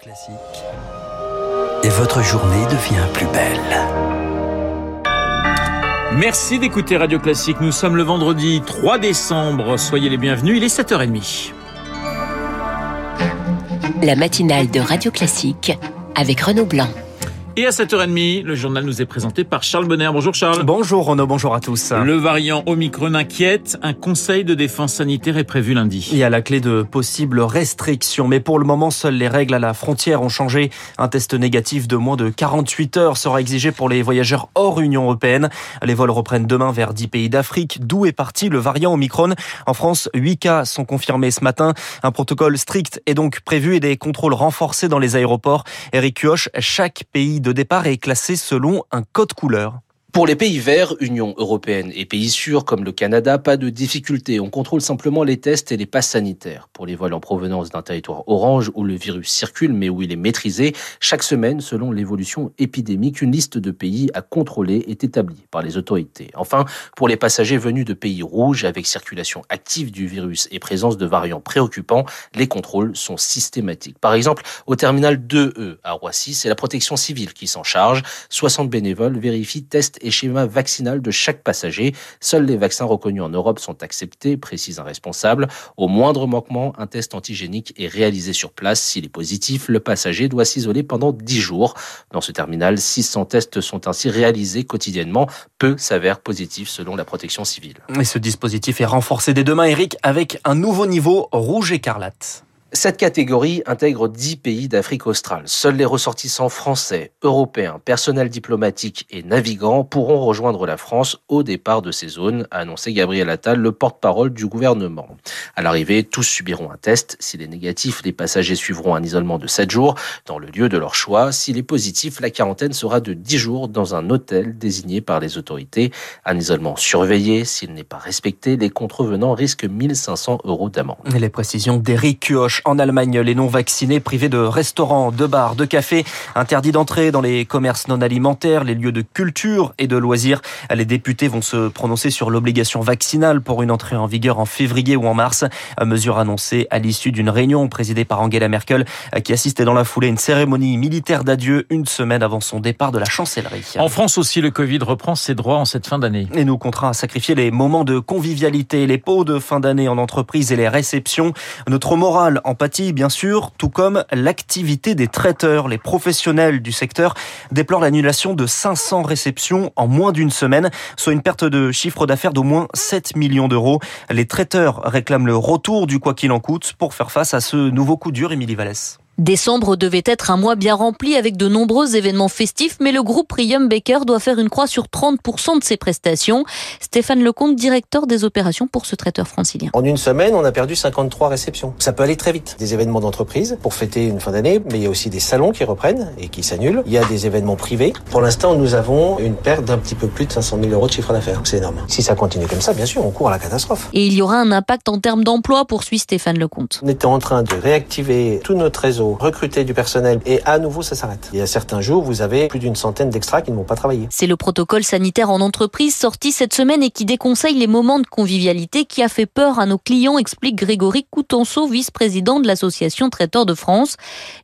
Classique. Et votre journée devient plus belle. Merci d'écouter Radio Classique. Nous sommes le vendredi 3 décembre. Soyez les bienvenus. Il est 7h30. La matinale de Radio Classique avec Renaud Blanc. Et à 7h30, le journal nous est présenté par Charles Bonner. Bonjour Charles. Bonjour Renaud, bonjour à tous. Le variant Omicron inquiète. Un conseil de défense sanitaire est prévu lundi. Il y a la clé de possibles restrictions. Mais pour le moment, seules les règles à la frontière ont changé. Un test négatif de moins de 48 heures sera exigé pour les voyageurs hors Union européenne. Les vols reprennent demain vers 10 pays d'Afrique, d'où est parti le variant Omicron? En France, 8 cas sont confirmés ce matin. Un protocole strict est donc prévu et des contrôles renforcés dans les aéroports. Eric Kioch, chaque pays de départ est classé selon un code couleur. Pour les pays verts, Union européenne et pays sûrs comme le Canada, pas de difficulté. On contrôle simplement les tests et les passes sanitaires. Pour les vols en provenance d'un territoire orange où le virus circule mais où il est maîtrisé, chaque semaine, selon l'évolution épidémique, une liste de pays à contrôler est établie par les autorités. Enfin, pour les passagers venus de pays rouges avec circulation active du virus et présence de variants préoccupants, les contrôles sont systématiques. Par exemple, au terminal 2E à Roissy, c'est la protection civile qui s'en charge. 60 bénévoles vérifient, testent et schéma vaccinal de chaque passager. Seuls les vaccins reconnus en Europe sont acceptés, précise un responsable. Au moindre manquement, un test antigénique est réalisé sur place. S'il est positif, le passager doit s'isoler pendant 10 jours. Dans ce terminal, 600 tests sont ainsi réalisés quotidiennement. Peu s'avèrent positifs selon la protection civile. Et ce dispositif est renforcé dès demain, Eric, avec un nouveau niveau rouge écarlate. Cette catégorie intègre 10 pays d'Afrique australe. Seuls les ressortissants français, européens, personnels diplomatiques et navigants pourront rejoindre la France au départ de ces zones, a annoncé Gabriel Attal, le porte-parole du gouvernement. À l'arrivée, tous subiront un test. S'il est négatif, les passagers suivront un isolement de 7 jours dans le lieu de leur choix. S'il est positif, la quarantaine sera de 10 jours dans un hôtel désigné par les autorités. Un isolement surveillé. S'il n'est pas respecté, les contrevenants risquent 1500 euros d'amende. Les précisions d'Éric En Allemagne, les non-vaccinés privés de restaurants, de bars, de cafés, interdits d'entrer dans les commerces non alimentaires, les lieux de culture et de loisirs. Les députés vont se prononcer sur l'obligation vaccinale pour une entrée en vigueur en février ou en mars. Mesure annoncée à l'issue d'une réunion présidée par Angela Merkel qui assistait dans la foulée à une cérémonie militaire d'adieu une semaine avant son départ de la chancellerie. En France aussi, le Covid reprend ses droits en cette fin d'année. Et nous contraint à sacrifier les moments de convivialité, les pots de fin d'année en entreprise et les réceptions. Notre morale empathie, bien sûr, tout comme l'activité des traiteurs. Les professionnels du secteur déplorent l'annulation de 500 réceptions en moins d'une semaine, soit une perte de chiffre d'affaires d'au moins 7 millions d'euros. Les traiteurs réclament le retour du quoi qu'il en coûte pour faire face à ce nouveau coup dur, Émilie Vallès. Décembre devait être un mois bien rempli avec de nombreux événements festifs, mais le groupe Prium Baker doit faire une croix sur 30% de ses prestations. Stéphane Lecomte, directeur des opérations pour ce traiteur francilien. En une semaine, on a perdu 53 réceptions. Ça peut aller très vite. Des événements d'entreprise pour fêter une fin d'année, mais il y a aussi des salons qui reprennent et qui s'annulent. Il y a des événements privés. Pour l'instant, nous avons une perte d'un petit peu plus de 500 000 euros de chiffre d'affaires. C'est énorme. Si ça continue comme ça, bien sûr, on court à la catastrophe. Et il y aura un impact en termes d'emploi, poursuit Stéphane Lecomte. On était en train de réactiver tout notre réseau, recruter du personnel et à nouveau ça s'arrête. Il y a certains jours, vous avez plus d'une centaine d'extras qui ne vont pas travailler. C'est le protocole sanitaire en entreprise sorti cette semaine et qui déconseille les moments de convivialité qui a fait peur à nos clients, explique Grégory Coutenceau, vice-président de l'association Traiteurs de France.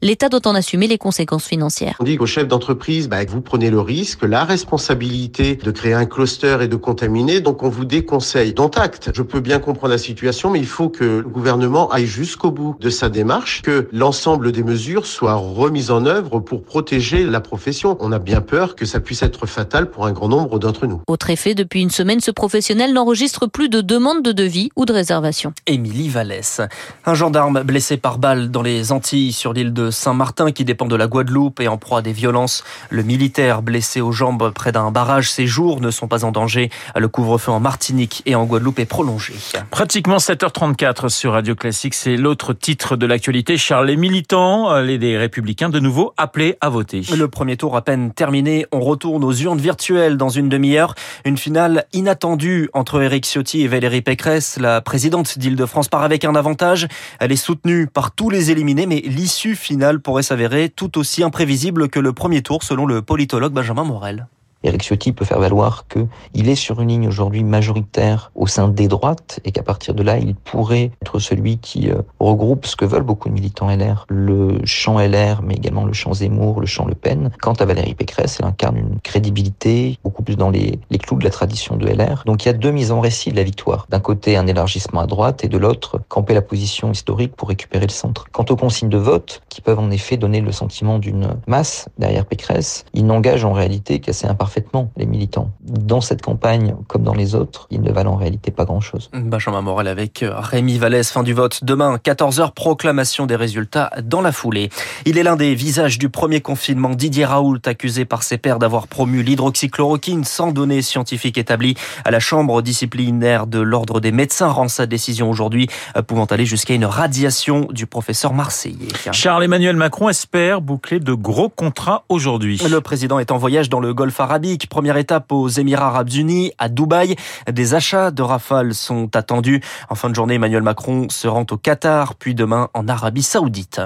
L'État doit en assumer les conséquences financières. On dit aux chefs d'entreprise, bah, vous prenez le risque, la responsabilité de créer un cluster et de contaminer, donc on vous déconseille. Dont acte. Je peux bien comprendre la situation, mais il faut que le gouvernement aille jusqu'au bout de sa démarche, que l'ensemble des mesures soit remise en œuvre pour protéger la profession. On a bien peur que ça puisse être fatal pour un grand nombre d'entre nous. Autre effet, depuis une semaine, ce professionnel n'enregistre plus de demandes de devis ou de réservation. Émilie Vallès. Un gendarme blessé par balle dans les Antilles sur l'île de Saint-Martin qui dépend de la Guadeloupe et en proie à des violences. Le militaire blessé aux jambes près d'un barrage, ses jours ne sont pas en danger. Le couvre-feu en Martinique et en Guadeloupe est prolongé. Pratiquement 7h34 sur Radio Classique, c'est l'autre titre de l'actualité. Charles, les militants, les des Républicains de nouveau appelés à voter. Le premier tour à peine terminé, on retourne aux urnes virtuelles dans une demi-heure. Une finale inattendue entre Éric Ciotti et Valérie Pécresse. La présidente d'Île-de-France part avec un avantage. Elle est soutenue par tous les éliminés, mais l'issue finale pourrait s'avérer tout aussi imprévisible que le premier tour selon le politologue Benjamin Morel. Eric Ciotti peut faire valoir qu'il est sur une ligne aujourd'hui majoritaire au sein des droites et qu'à partir de là, il pourrait être celui qui euh, regroupe ce que veulent beaucoup de militants LR, le champ LR, mais également le champ Zemmour, le champ Le Pen. Quant à Valérie Pécresse, elle incarne une crédibilité beaucoup plus dans les, les clous de la tradition de LR. Donc il y a deux mises en récit de la victoire. D'un côté, un élargissement à droite et de l'autre, camper la position historique pour récupérer le centre. Quant aux consignes de vote, qui peuvent en effet donner le sentiment d'une masse derrière Pécresse, ils n'engagent en réalité qu'assez imparfaitement les militants. Dans cette campagne, comme dans les autres, ils ne valent en réalité pas grand-chose. Benjamin Morel avec euh, Rémi Vallès, fin du vote. Demain, 14h, proclamation des résultats dans la foulée. Il est l'un des visages du premier confinement. Didier Raoult, accusé par ses pairs d'avoir promu l'hydroxychloroquine sans données scientifiques établies à la chambre disciplinaire de l'ordre des médecins, rend sa décision aujourd'hui, euh, pouvant aller jusqu'à une radiation du professeur marseillais. Charles-Emmanuel Macron espère boucler de gros contrats aujourd'hui. Le président est en voyage dans le Golfe arabique. Première étape aux Émirats arabes unis, à Dubaï. Des achats de Rafale sont attendus. En fin de journée, Emmanuel Macron se rend au Qatar, puis demain en Arabie saoudite.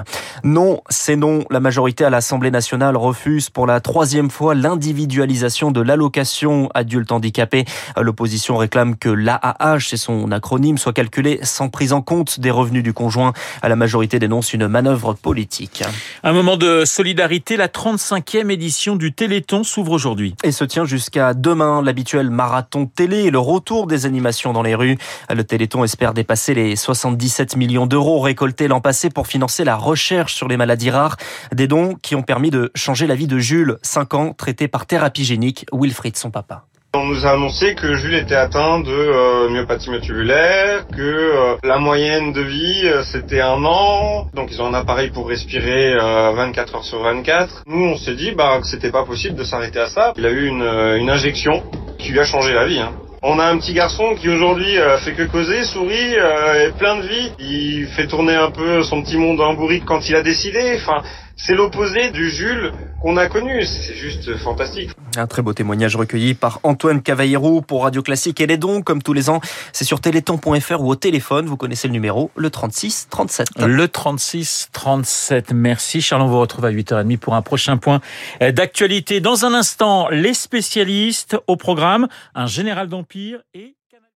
Non, c'est non. La majorité à l'Assemblée nationale refuse pour la troisième fois l'individualisation de l'allocation adulte handicapé. L'opposition réclame que l'AAH, c'est son acronyme, soit calculé sans prise en compte des revenus du conjoint. La majorité dénonce une manœuvre politique. Un moment de solidarité, la 35e édition du Téléthon s'ouvre aujourd'hui. Se tient jusqu'à demain l'habituel marathon télé et le retour des animations dans les rues. Le Téléthon espère dépasser les 77 millions d'euros récoltés l'an passé pour financer la recherche sur les maladies rares. Des dons qui ont permis de changer la vie de Jules, 5 ans, traité par thérapie génique, Wilfried, son papa. On nous a annoncé que Jules était atteint de euh, myopathie myotubulaire, que euh, la moyenne de vie euh, c'était un an, donc ils ont un appareil pour respirer 24 heures sur 24. Nous on s'est dit bah que c'était pas possible de s'arrêter à ça. Il a eu une, une injection qui lui a changé la vie. Hein. On a un petit garçon qui aujourd'hui fait que causer, sourit, est plein de vie. Il fait tourner un peu son petit monde en bourrique quand il a décidé. Enfin, c'est l'opposé du Jules qu'on a connu. C'est juste fantastique. Un très beau témoignage recueilli par Antoine Cavallero pour Radio Classique et les dons, comme tous les ans. C'est sur téléthon.fr ou au téléphone. Vous connaissez le numéro, le 36 37. Le 36 37. Merci Charles. On vous retrouve à 8h30 pour un prochain point d'actualité. Dans un instant, les spécialistes au programme, un général d'empire et